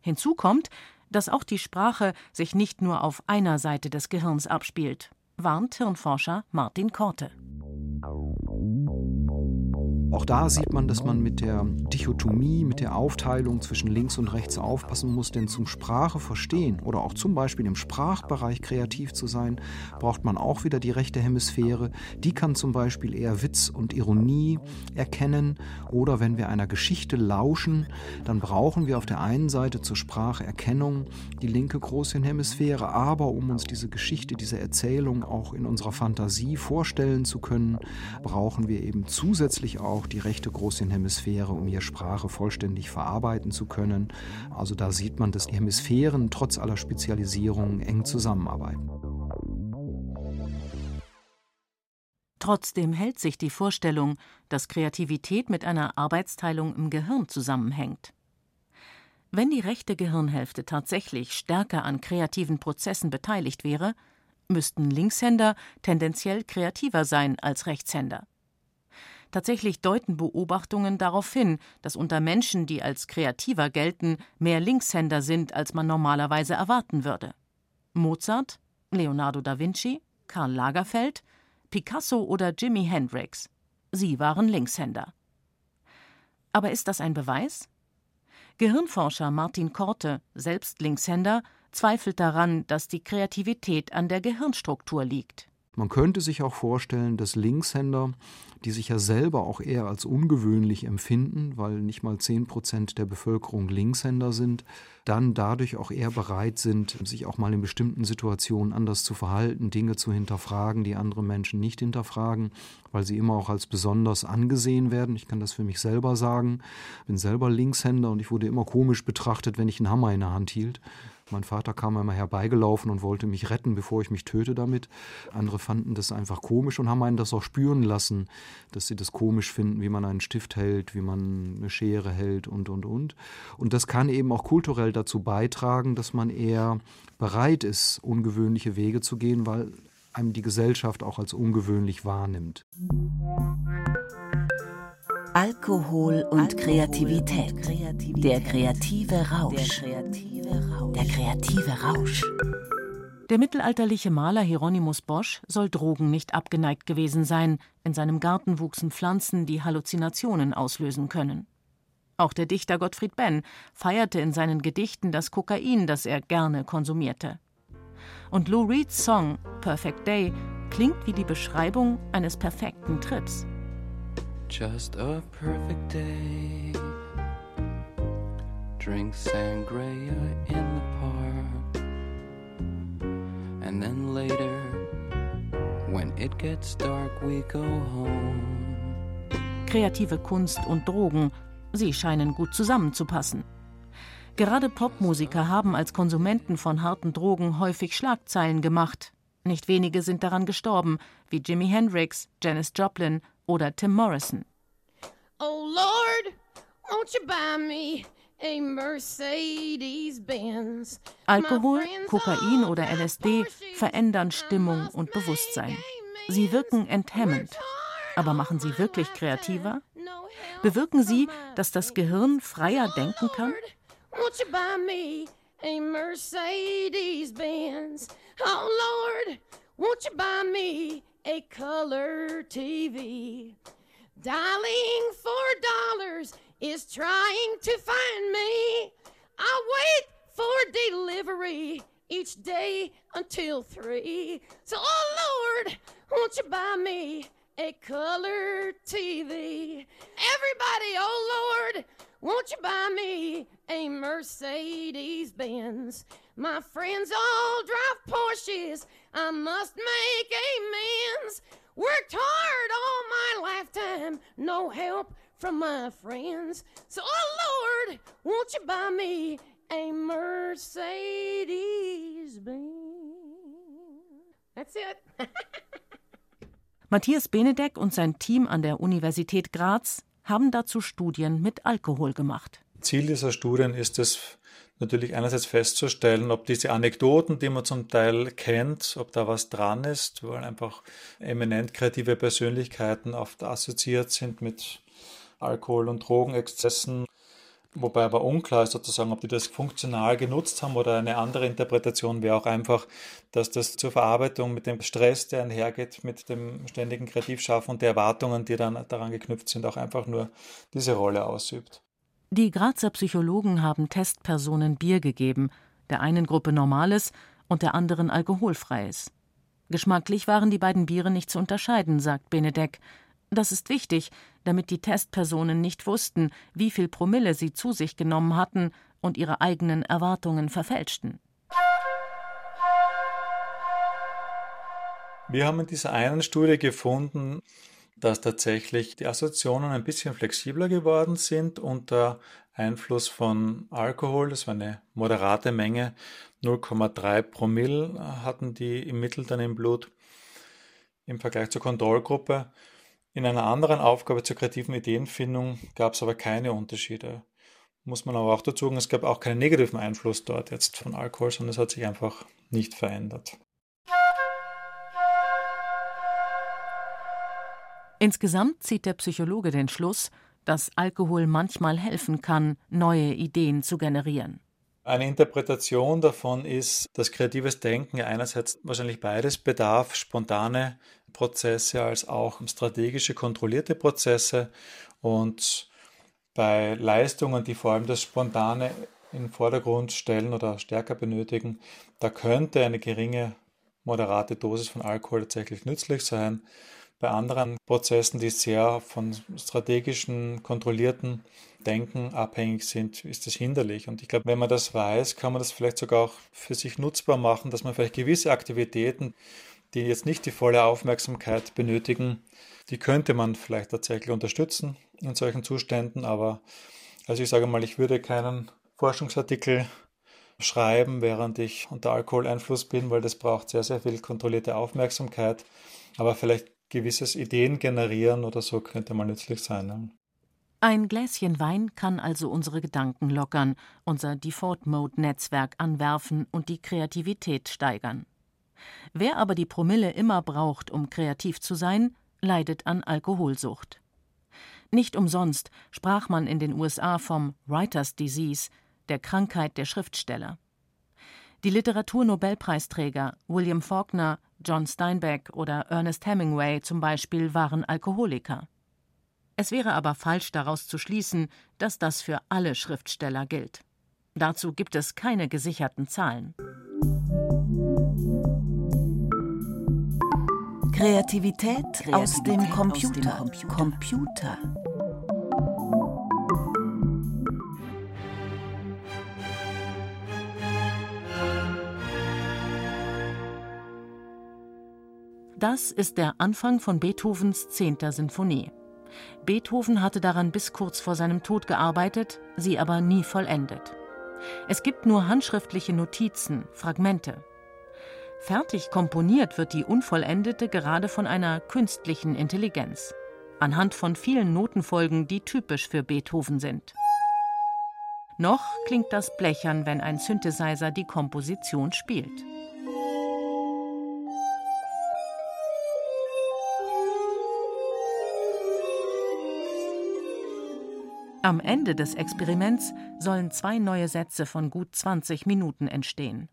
Hinzu kommt, dass auch die Sprache sich nicht nur auf einer Seite des Gehirns abspielt, warnt Hirnforscher Martin Korte. Auch da sieht man, dass man mit der Dichotomie, mit der Aufteilung zwischen links und rechts aufpassen muss, denn zum Sprache verstehen oder auch zum Beispiel im Sprachbereich kreativ zu sein, braucht man auch wieder die rechte Hemisphäre. Die kann zum Beispiel eher Witz und Ironie erkennen oder wenn wir einer Geschichte lauschen, dann brauchen wir auf der einen Seite zur Spracherkennung die linke Großhirnhemisphäre, aber um uns diese Geschichte, diese Erzählung auch in unserer Fantasie vorstellen zu können, brauchen wir eben zusätzlich auch auch die rechte Großhirnhemisphäre, um hier Sprache vollständig verarbeiten zu können. Also da sieht man, dass die Hemisphären trotz aller Spezialisierung eng zusammenarbeiten. Trotzdem hält sich die Vorstellung, dass Kreativität mit einer Arbeitsteilung im Gehirn zusammenhängt. Wenn die rechte Gehirnhälfte tatsächlich stärker an kreativen Prozessen beteiligt wäre, müssten Linkshänder tendenziell kreativer sein als Rechtshänder. Tatsächlich deuten Beobachtungen darauf hin, dass unter Menschen, die als kreativer gelten, mehr Linkshänder sind, als man normalerweise erwarten würde. Mozart, Leonardo da Vinci, Karl Lagerfeld, Picasso oder Jimi Hendrix. Sie waren Linkshänder. Aber ist das ein Beweis? Gehirnforscher Martin Korte, selbst Linkshänder, zweifelt daran, dass die Kreativität an der Gehirnstruktur liegt. Man könnte sich auch vorstellen, dass Linkshänder, die sich ja selber auch eher als ungewöhnlich empfinden, weil nicht mal 10 Prozent der Bevölkerung Linkshänder sind, dann dadurch auch eher bereit sind, sich auch mal in bestimmten Situationen anders zu verhalten, Dinge zu hinterfragen, die andere Menschen nicht hinterfragen, weil sie immer auch als besonders angesehen werden. Ich kann das für mich selber sagen. Ich bin selber Linkshänder und ich wurde immer komisch betrachtet, wenn ich einen Hammer in der Hand hielt. Mein Vater kam einmal herbeigelaufen und wollte mich retten, bevor ich mich töte damit. Andere fanden das einfach komisch und haben einen das auch spüren lassen, dass sie das komisch finden, wie man einen Stift hält, wie man eine Schere hält und, und, und. Und das kann eben auch kulturell dazu beitragen, dass man eher bereit ist, ungewöhnliche Wege zu gehen, weil einem die Gesellschaft auch als ungewöhnlich wahrnimmt. Alkohol und Kreativität. Der kreative Rausch. Der kreative Rausch. Der mittelalterliche Maler Hieronymus Bosch soll Drogen nicht abgeneigt gewesen sein. In seinem Garten wuchsen Pflanzen, die Halluzinationen auslösen können. Auch der Dichter Gottfried Benn feierte in seinen Gedichten das Kokain, das er gerne konsumierte. Und Lou Reeds Song Perfect Day klingt wie die Beschreibung eines perfekten Trips. Just a perfect day. Drink sangria in the park. And then later, when it gets dark, we go home. Kreative Kunst und Drogen, sie scheinen gut zusammenzupassen. Gerade Popmusiker haben als Konsumenten von harten Drogen häufig Schlagzeilen gemacht. Nicht wenige sind daran gestorben, wie Jimi Hendrix, Janis Joplin oder Tim Morrison. Oh Lord, won't you buy me a Mercedes Benz? Alkohol, Kokain oder LSD verändern Stimmung und Bewusstsein. Sie wirken enthemmend. Aber machen sie wirklich kreativer? Bewirken sie, dass das Gehirn freier denken kann? Won't you buy me a Mercedes Benz? Oh Lord, won't you buy me a color TV? Dialing for dollars is trying to find me. I wait for delivery each day until three. So, oh Lord, won't you buy me a color TV? Everybody, oh Lord, won't you buy me a Mercedes Benz? My friends all drive Porsches. I must make amends. Worked hard all my lifetime, no help from my friends. So, oh Lord, won't you buy me a Mercedes Benz? That's it. Matthias Benedek und sein Team an der Universität Graz haben dazu Studien mit Alkohol gemacht. Ziel dieser Studien ist es, natürlich einerseits festzustellen, ob diese Anekdoten, die man zum Teil kennt, ob da was dran ist, weil einfach eminent kreative Persönlichkeiten oft assoziiert sind mit Alkohol- und Drogenexzessen. Wobei aber unklar ist sozusagen, ob die das funktional genutzt haben oder eine andere Interpretation wäre auch einfach, dass das zur Verarbeitung mit dem Stress, der einhergeht, mit dem ständigen Kreativschaffen und der Erwartungen, die dann daran geknüpft sind, auch einfach nur diese Rolle ausübt. Die Grazer Psychologen haben Testpersonen Bier gegeben, der einen Gruppe normales und der anderen alkoholfreies. Geschmacklich waren die beiden Biere nicht zu unterscheiden, sagt Benedek. Das ist wichtig, damit die Testpersonen nicht wussten, wie viel Promille sie zu sich genommen hatten und ihre eigenen Erwartungen verfälschten. Wir haben in dieser einen Studie gefunden, dass tatsächlich die Assoziationen ein bisschen flexibler geworden sind unter Einfluss von Alkohol. Das war eine moderate Menge, 0,3 Promille hatten die im Mittel dann im Blut im Vergleich zur Kontrollgruppe. In einer anderen Aufgabe zur kreativen Ideenfindung gab es aber keine Unterschiede. Muss man aber auch dazu sagen, es gab auch keinen negativen Einfluss dort jetzt von Alkohol, sondern es hat sich einfach nicht verändert. Insgesamt zieht der Psychologe den Schluss, dass Alkohol manchmal helfen kann, neue Ideen zu generieren. Eine Interpretation davon ist, dass kreatives Denken einerseits wahrscheinlich beides bedarf, spontane Prozesse als auch strategische, kontrollierte Prozesse. Und bei Leistungen, die vor allem das Spontane in den Vordergrund stellen oder stärker benötigen, da könnte eine geringe, moderate Dosis von Alkohol tatsächlich nützlich sein. Bei anderen Prozessen, die sehr von strategischen, kontrollierten Denken abhängig sind, ist das hinderlich. Und ich glaube, wenn man das weiß, kann man das vielleicht sogar auch für sich nutzbar machen, dass man vielleicht gewisse Aktivitäten, die jetzt nicht die volle Aufmerksamkeit benötigen, die könnte man vielleicht tatsächlich unterstützen in solchen Zuständen. Aber also ich sage mal, ich würde keinen Forschungsartikel schreiben, während ich unter Alkoholeinfluss bin, weil das braucht sehr, sehr viel kontrollierte Aufmerksamkeit. Aber vielleicht gewisses Ideen generieren oder so könnte mal nützlich sein. Ne? Ein Gläschen Wein kann also unsere Gedanken lockern, unser Default-Mode-Netzwerk anwerfen und die Kreativität steigern. Wer aber die Promille immer braucht, um kreativ zu sein, leidet an Alkoholsucht. Nicht umsonst sprach man in den USA vom Writer's Disease, der Krankheit der Schriftsteller. Die Literaturnobelpreisträger William Faulkner, John Steinbeck oder Ernest Hemingway zum Beispiel waren Alkoholiker. Es wäre aber falsch daraus zu schließen, dass das für alle Schriftsteller gilt. Dazu gibt es keine gesicherten Zahlen. Kreativität, Kreativität aus, dem Computer. Aus dem Computer. Computer. Das ist der Anfang von Beethovens 10. Sinfonie. Beethoven hatte daran bis kurz vor seinem Tod gearbeitet, sie aber nie vollendet. Es gibt nur handschriftliche Notizen, Fragmente. Fertig komponiert wird die Unvollendete gerade von einer künstlichen Intelligenz, anhand von vielen Notenfolgen, die typisch für Beethoven sind. Noch klingt das blechern, wenn ein Synthesizer die Komposition spielt. Am Ende des Experiments sollen zwei neue Sätze von gut 20 Minuten entstehen.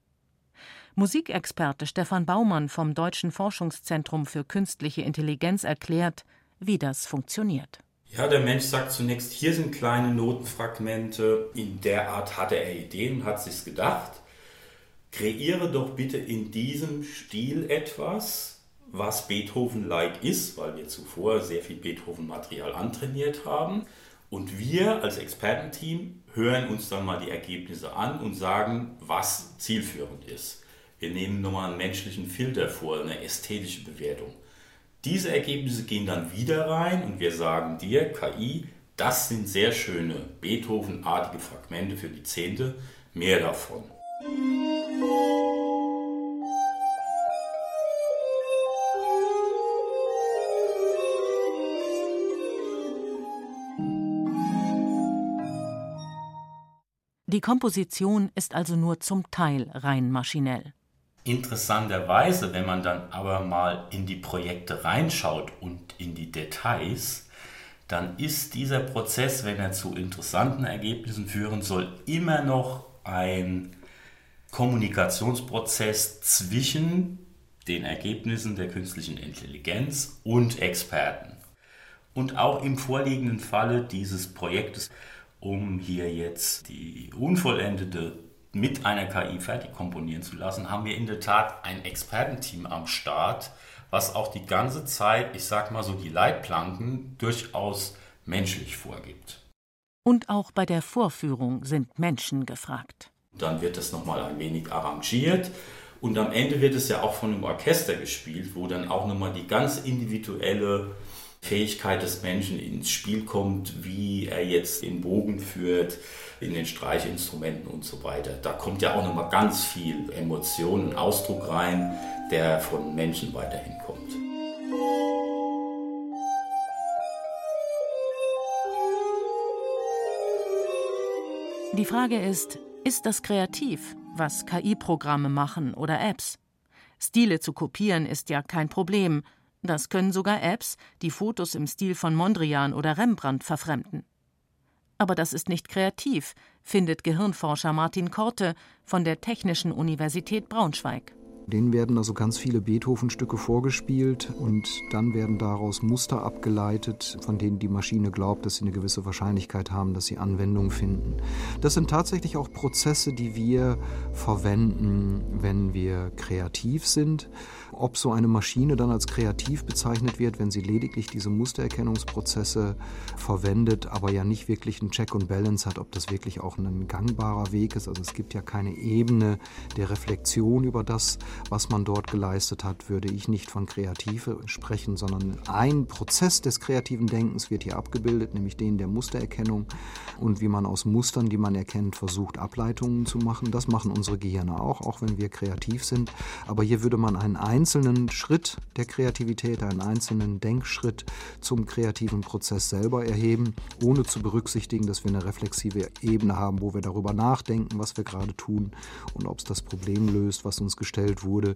Musikexperte Stefan Baumann vom Deutschen Forschungszentrum für künstliche Intelligenz erklärt, wie das funktioniert. Ja, der Mensch sagt zunächst, hier sind kleine Notenfragmente. In der Art hatte er Ideen, hat sich's gedacht. Kreiere doch bitte in diesem Stil etwas, was Beethoven-like ist, weil wir zuvor sehr viel Beethoven-Material antrainiert haben. Und wir als Expertenteam hören uns dann mal die Ergebnisse an und sagen, was zielführend ist. Wir nehmen nochmal einen menschlichen Filter vor, eine ästhetische Bewertung. Diese Ergebnisse gehen dann wieder rein und wir sagen dir, KI, das sind sehr schöne Beethoven-artige Fragmente für die Zehnte, mehr davon. Die Komposition ist also nur zum Teil rein maschinell. Interessanterweise, wenn man dann aber mal in die Projekte reinschaut und in die Details, dann ist dieser Prozess, wenn er zu interessanten Ergebnissen führen soll, immer noch ein Kommunikationsprozess zwischen den Ergebnissen der künstlichen Intelligenz und Experten. Und auch im vorliegenden Falle dieses Projektes um hier jetzt die unvollendete mit einer KI fertig komponieren zu lassen, haben wir in der Tat ein Expertenteam am Start, was auch die ganze Zeit, ich sag mal so, die Leitplanken durchaus menschlich vorgibt. Und auch bei der Vorführung sind Menschen gefragt. Dann wird das nochmal ein wenig arrangiert und am Ende wird es ja auch von einem Orchester gespielt, wo dann auch nochmal die ganz individuelle Fähigkeit des Menschen ins Spiel kommt, wie er jetzt den Bogen führt, in den Streichinstrumenten und so weiter. Da kommt ja auch nochmal ganz viel Emotion Ausdruck rein, der von Menschen weiterhin kommt. Die Frage ist, ist das kreativ, was KI-Programme machen oder Apps? Stile zu kopieren ist ja kein Problem. Das können sogar Apps, die Fotos im Stil von Mondrian oder Rembrandt verfremden. Aber das ist nicht kreativ, findet Gehirnforscher Martin Korte von der Technischen Universität Braunschweig. Denen werden also ganz viele Beethoven-Stücke vorgespielt und dann werden daraus Muster abgeleitet, von denen die Maschine glaubt, dass sie eine gewisse Wahrscheinlichkeit haben, dass sie Anwendung finden. Das sind tatsächlich auch Prozesse, die wir verwenden, wenn wir kreativ sind. Ob so eine Maschine dann als kreativ bezeichnet wird, wenn sie lediglich diese Mustererkennungsprozesse verwendet, aber ja nicht wirklich einen Check und Balance hat, ob das wirklich auch ein gangbarer Weg ist. Also es gibt ja keine Ebene der Reflexion über das, was man dort geleistet hat, würde ich nicht von Kreative sprechen, sondern ein Prozess des kreativen Denkens wird hier abgebildet, nämlich den der Mustererkennung und wie man aus Mustern, die man erkennt, versucht, Ableitungen zu machen. Das machen unsere Gehirne auch, auch wenn wir kreativ sind. Aber hier würde man einen einzelnen Schritt der Kreativität, einen einzelnen Denkschritt zum kreativen Prozess selber erheben, ohne zu berücksichtigen, dass wir eine reflexive Ebene haben, wo wir darüber nachdenken, was wir gerade tun und ob es das Problem löst, was uns gestellt wurde.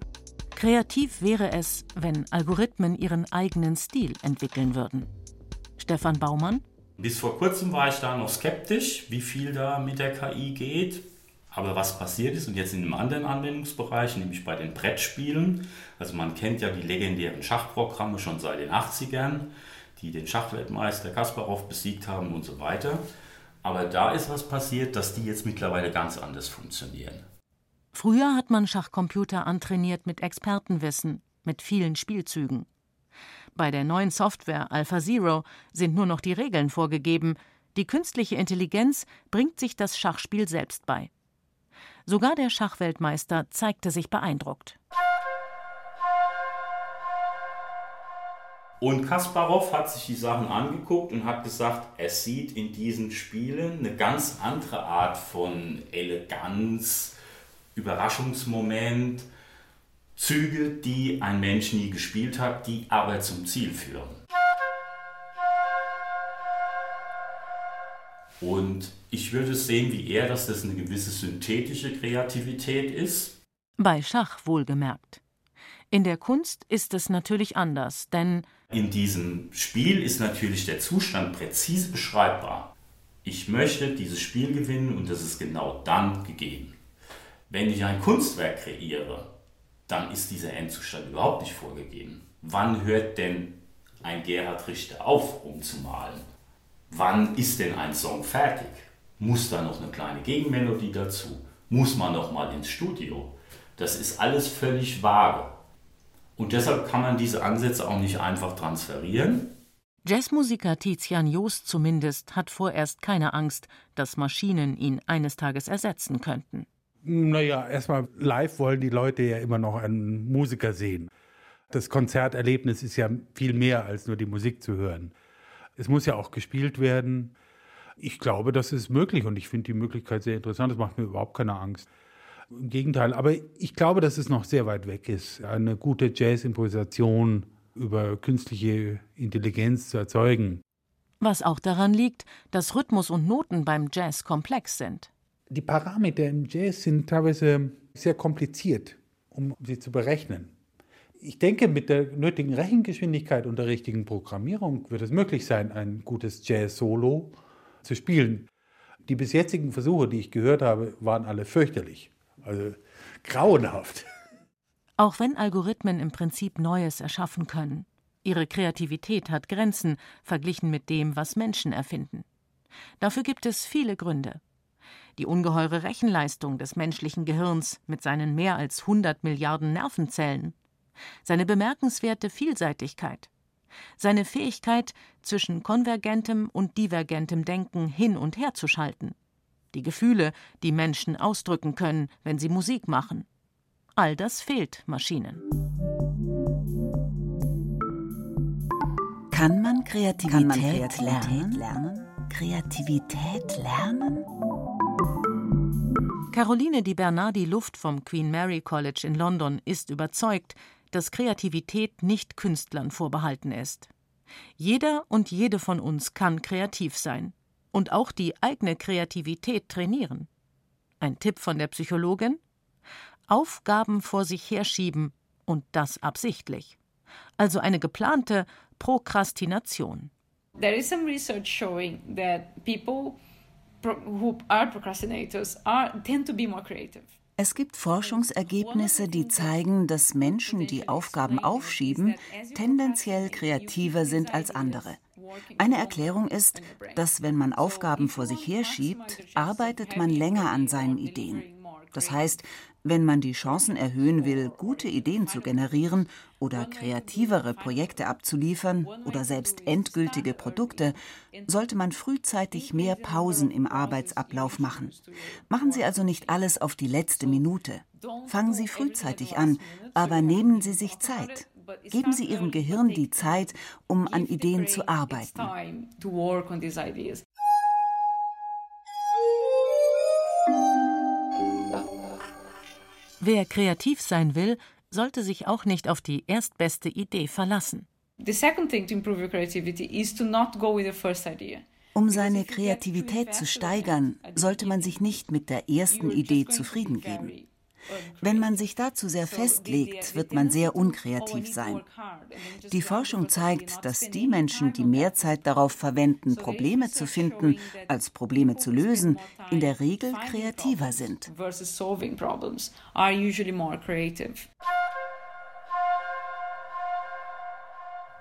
Kreativ wäre es, wenn Algorithmen ihren eigenen Stil entwickeln würden. Stefan Baumann? Bis vor kurzem war ich da noch skeptisch, wie viel da mit der KI geht. Aber was passiert ist, und jetzt in einem anderen Anwendungsbereich, nämlich bei den Brettspielen, also man kennt ja die legendären Schachprogramme schon seit den 80ern, die den Schachweltmeister Kasparov besiegt haben und so weiter. Aber da ist was passiert, dass die jetzt mittlerweile ganz anders funktionieren. Früher hat man Schachcomputer antrainiert mit Expertenwissen, mit vielen Spielzügen. Bei der neuen Software Alpha Zero sind nur noch die Regeln vorgegeben. Die künstliche Intelligenz bringt sich das Schachspiel selbst bei. Sogar der Schachweltmeister zeigte sich beeindruckt. Und Kasparov hat sich die Sachen angeguckt und hat gesagt, er sieht in diesen Spielen eine ganz andere Art von Eleganz, Überraschungsmoment, Züge, die ein Mensch nie gespielt hat, die aber zum Ziel führen. Und ich würde sehen wie er, dass das eine gewisse synthetische Kreativität ist. Bei Schach wohlgemerkt. In der Kunst ist es natürlich anders, denn in diesem Spiel ist natürlich der Zustand präzise beschreibbar. Ich möchte dieses Spiel gewinnen und das ist genau dann gegeben. Wenn ich ein Kunstwerk kreiere, dann ist dieser Endzustand überhaupt nicht vorgegeben. Wann hört denn ein Gerhard Richter auf, umzumalen? Wann ist denn ein Song fertig? Muss da noch eine kleine Gegenmelodie dazu? Muss man noch mal ins Studio? Das ist alles völlig vage. Und deshalb kann man diese Ansätze auch nicht einfach transferieren. Jazzmusiker Tizian Joost zumindest hat vorerst keine Angst, dass Maschinen ihn eines Tages ersetzen könnten. Naja, erstmal live wollen die Leute ja immer noch einen Musiker sehen. Das Konzerterlebnis ist ja viel mehr als nur die Musik zu hören. Es muss ja auch gespielt werden. Ich glaube, das ist möglich und ich finde die Möglichkeit sehr interessant. Das macht mir überhaupt keine Angst. Im Gegenteil, aber ich glaube, dass es noch sehr weit weg ist, eine gute Jazz-Improvisation über künstliche Intelligenz zu erzeugen. Was auch daran liegt, dass Rhythmus und Noten beim Jazz komplex sind. Die Parameter im Jazz sind teilweise sehr kompliziert, um sie zu berechnen. Ich denke, mit der nötigen Rechengeschwindigkeit und der richtigen Programmierung wird es möglich sein, ein gutes Jazz-Solo zu spielen. Die bis jetzigen Versuche, die ich gehört habe, waren alle fürchterlich, also grauenhaft. Auch wenn Algorithmen im Prinzip Neues erschaffen können, ihre Kreativität hat Grenzen verglichen mit dem, was Menschen erfinden. Dafür gibt es viele Gründe die ungeheure Rechenleistung des menschlichen Gehirns mit seinen mehr als 100 Milliarden Nervenzellen, seine bemerkenswerte Vielseitigkeit, seine Fähigkeit, zwischen konvergentem und divergentem Denken hin und her zu schalten, die Gefühle, die Menschen ausdrücken können, wenn sie Musik machen. All das fehlt Maschinen. Kann man Kreativität, Kann man Kreativität lernen? lernen? Kreativität lernen? Caroline Di Bernardi Luft vom Queen Mary College in London ist überzeugt, dass Kreativität nicht Künstlern vorbehalten ist. Jeder und jede von uns kann kreativ sein und auch die eigene Kreativität trainieren. Ein Tipp von der Psychologin? Aufgaben vor sich herschieben und das absichtlich. Also eine geplante Prokrastination. There is some research showing that people who are procrastinators are tend to be more creative. Es gibt Forschungsergebnisse, die zeigen, dass Menschen, die Aufgaben aufschieben, tendenziell kreativer sind als andere. Eine Erklärung ist, dass wenn man Aufgaben vor sich herschiebt, arbeitet man länger an seinen Ideen. Das heißt, wenn man die Chancen erhöhen will, gute Ideen zu generieren oder kreativere Projekte abzuliefern oder selbst endgültige Produkte, sollte man frühzeitig mehr Pausen im Arbeitsablauf machen. Machen Sie also nicht alles auf die letzte Minute. Fangen Sie frühzeitig an, aber nehmen Sie sich Zeit. Geben Sie Ihrem Gehirn die Zeit, um an Ideen zu arbeiten. Wer kreativ sein will, sollte sich auch nicht auf die erstbeste Idee verlassen. Um seine Kreativität zu steigern, sollte man sich nicht mit der ersten Idee zufrieden geben. Wenn man sich dazu sehr festlegt, wird man sehr unkreativ sein. Die Forschung zeigt, dass die Menschen, die mehr Zeit darauf verwenden, Probleme zu finden, als Probleme zu lösen, in der Regel kreativer sind.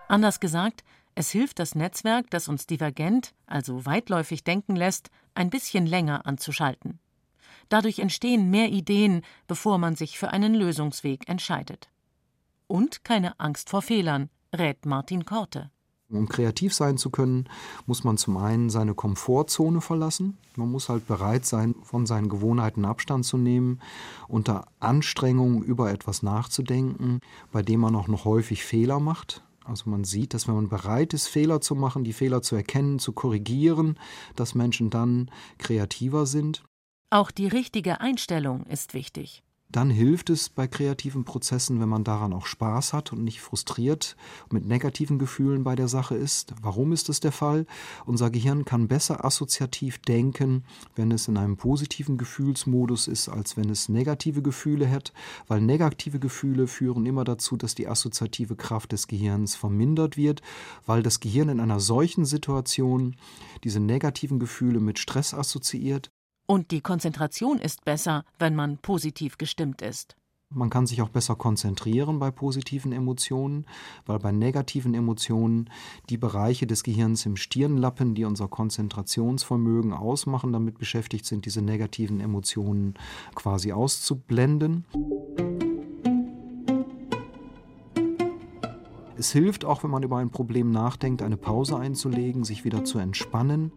Anders gesagt, es hilft das Netzwerk, das uns divergent, also weitläufig denken lässt, ein bisschen länger anzuschalten. Dadurch entstehen mehr Ideen, bevor man sich für einen Lösungsweg entscheidet. Und keine Angst vor Fehlern, rät Martin Korte. Um kreativ sein zu können, muss man zum einen seine Komfortzone verlassen. Man muss halt bereit sein, von seinen Gewohnheiten Abstand zu nehmen, unter Anstrengung über etwas nachzudenken, bei dem man auch noch häufig Fehler macht. Also man sieht, dass wenn man bereit ist, Fehler zu machen, die Fehler zu erkennen, zu korrigieren, dass Menschen dann kreativer sind. Auch die richtige Einstellung ist wichtig. Dann hilft es bei kreativen Prozessen, wenn man daran auch Spaß hat und nicht frustriert mit negativen Gefühlen bei der Sache ist. Warum ist das der Fall? Unser Gehirn kann besser assoziativ denken, wenn es in einem positiven Gefühlsmodus ist, als wenn es negative Gefühle hat, weil negative Gefühle führen immer dazu, dass die assoziative Kraft des Gehirns vermindert wird, weil das Gehirn in einer solchen Situation diese negativen Gefühle mit Stress assoziiert und die Konzentration ist besser, wenn man positiv gestimmt ist. Man kann sich auch besser konzentrieren bei positiven Emotionen, weil bei negativen Emotionen die Bereiche des Gehirns im Stirnlappen, die unser Konzentrationsvermögen ausmachen, damit beschäftigt sind, diese negativen Emotionen quasi auszublenden. Es hilft auch, wenn man über ein Problem nachdenkt, eine Pause einzulegen, sich wieder zu entspannen.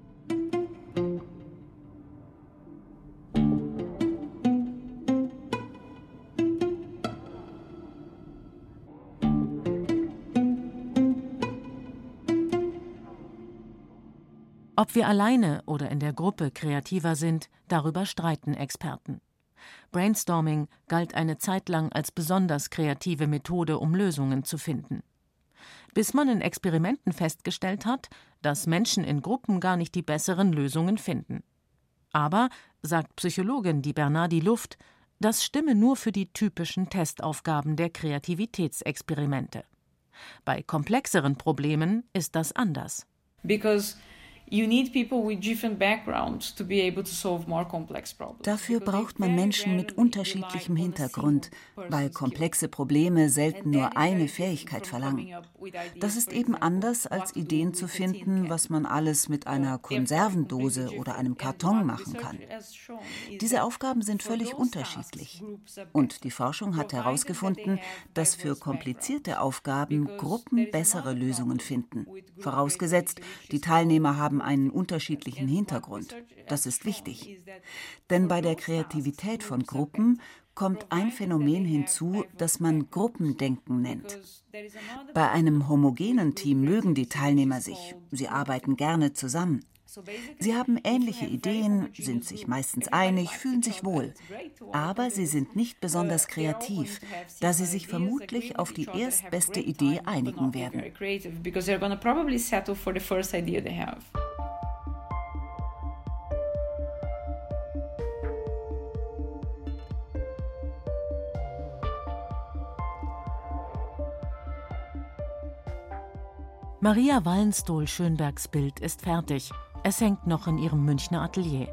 Wir alleine oder in der Gruppe kreativer sind, darüber streiten Experten. Brainstorming galt eine Zeit lang als besonders kreative Methode, um Lösungen zu finden. Bis man in Experimenten festgestellt hat, dass Menschen in Gruppen gar nicht die besseren Lösungen finden. Aber, sagt Psychologin die Bernardi Luft, das stimme nur für die typischen Testaufgaben der Kreativitätsexperimente. Bei komplexeren Problemen ist das anders. Because Dafür braucht man Menschen mit unterschiedlichem Hintergrund, weil komplexe Probleme selten nur eine Fähigkeit verlangen. Das ist eben anders, als Ideen zu finden, was man alles mit einer Konservendose oder einem Karton machen kann. Diese Aufgaben sind völlig unterschiedlich. Und die Forschung hat herausgefunden, dass für komplizierte Aufgaben Gruppen bessere Lösungen finden, vorausgesetzt, die Teilnehmer haben haben einen unterschiedlichen Hintergrund. Das ist wichtig. Denn bei der Kreativität von Gruppen kommt ein Phänomen hinzu, das man Gruppendenken nennt. Bei einem homogenen Team mögen die Teilnehmer sich, sie arbeiten gerne zusammen. Sie haben ähnliche Ideen, sind sich meistens einig, fühlen sich wohl. Aber sie sind nicht besonders kreativ, da sie sich vermutlich auf die erstbeste Idee einigen werden. Maria Wallenstohl-Schönbergs Bild ist fertig. Es hängt noch in ihrem Münchner Atelier.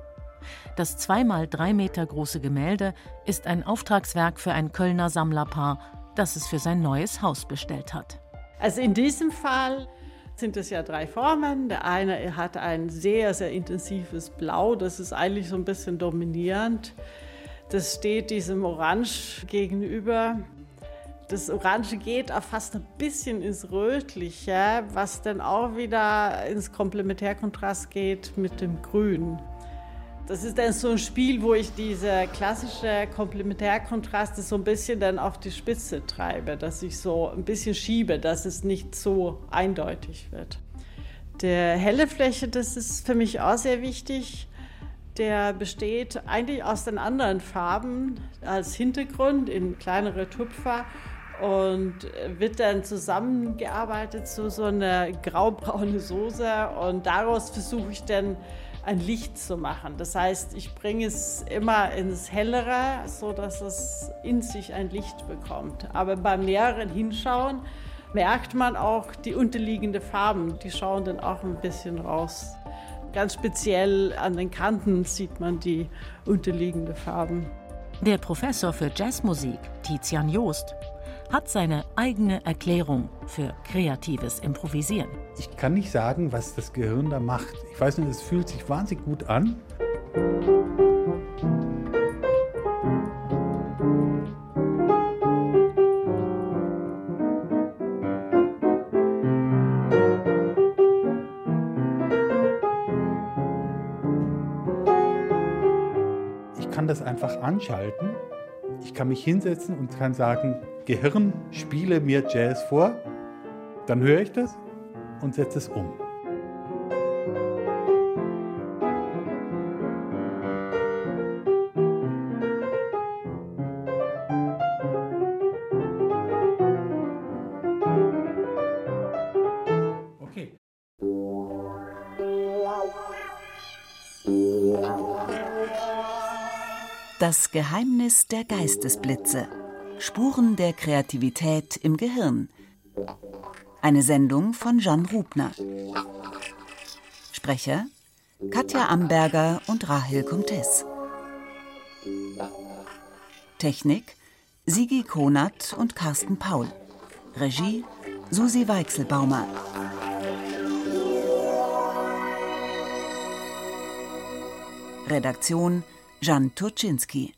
Das zweimal drei Meter große Gemälde ist ein Auftragswerk für ein Kölner Sammlerpaar, das es für sein neues Haus bestellt hat. Also in diesem Fall sind es ja drei Formen. Der eine hat ein sehr, sehr intensives Blau, das ist eigentlich so ein bisschen dominierend. Das steht diesem Orange gegenüber. Das Orange geht auch fast ein bisschen ins Rötliche, was dann auch wieder ins Komplementärkontrast geht mit dem Grün. Das ist dann so ein Spiel, wo ich diese klassische Komplementärkontraste so ein bisschen dann auf die Spitze treibe, dass ich so ein bisschen schiebe, dass es nicht so eindeutig wird. Der helle Fläche, das ist für mich auch sehr wichtig. Der besteht eigentlich aus den anderen Farben als Hintergrund in kleinere Tupfer und wird dann zusammengearbeitet zu so einer graubraune Soße und daraus versuche ich dann ein Licht zu machen. Das heißt, ich bringe es immer ins Hellere, so dass es in sich ein Licht bekommt. Aber beim näheren Hinschauen merkt man auch die unterliegenden Farben, die schauen dann auch ein bisschen raus. Ganz speziell an den Kanten sieht man die unterliegenden Farben. Der Professor für Jazzmusik, Tizian Joost, hat seine eigene Erklärung für kreatives Improvisieren. Ich kann nicht sagen, was das Gehirn da macht. Ich weiß nur, es fühlt sich wahnsinnig gut an. Ich kann das einfach anschalten. Ich kann mich hinsetzen und kann sagen, Gehirn, spiele mir Jazz vor, dann höre ich das und setze es um. Das Geheimnis der Geistesblitze. Spuren der Kreativität im Gehirn. Eine Sendung von Jan Rubner. Sprecher Katja Amberger und Rahel Comtes. Technik Sigi Konat und Carsten Paul. Regie Susi Weichselbaumer. Redaktion Jan Turczynski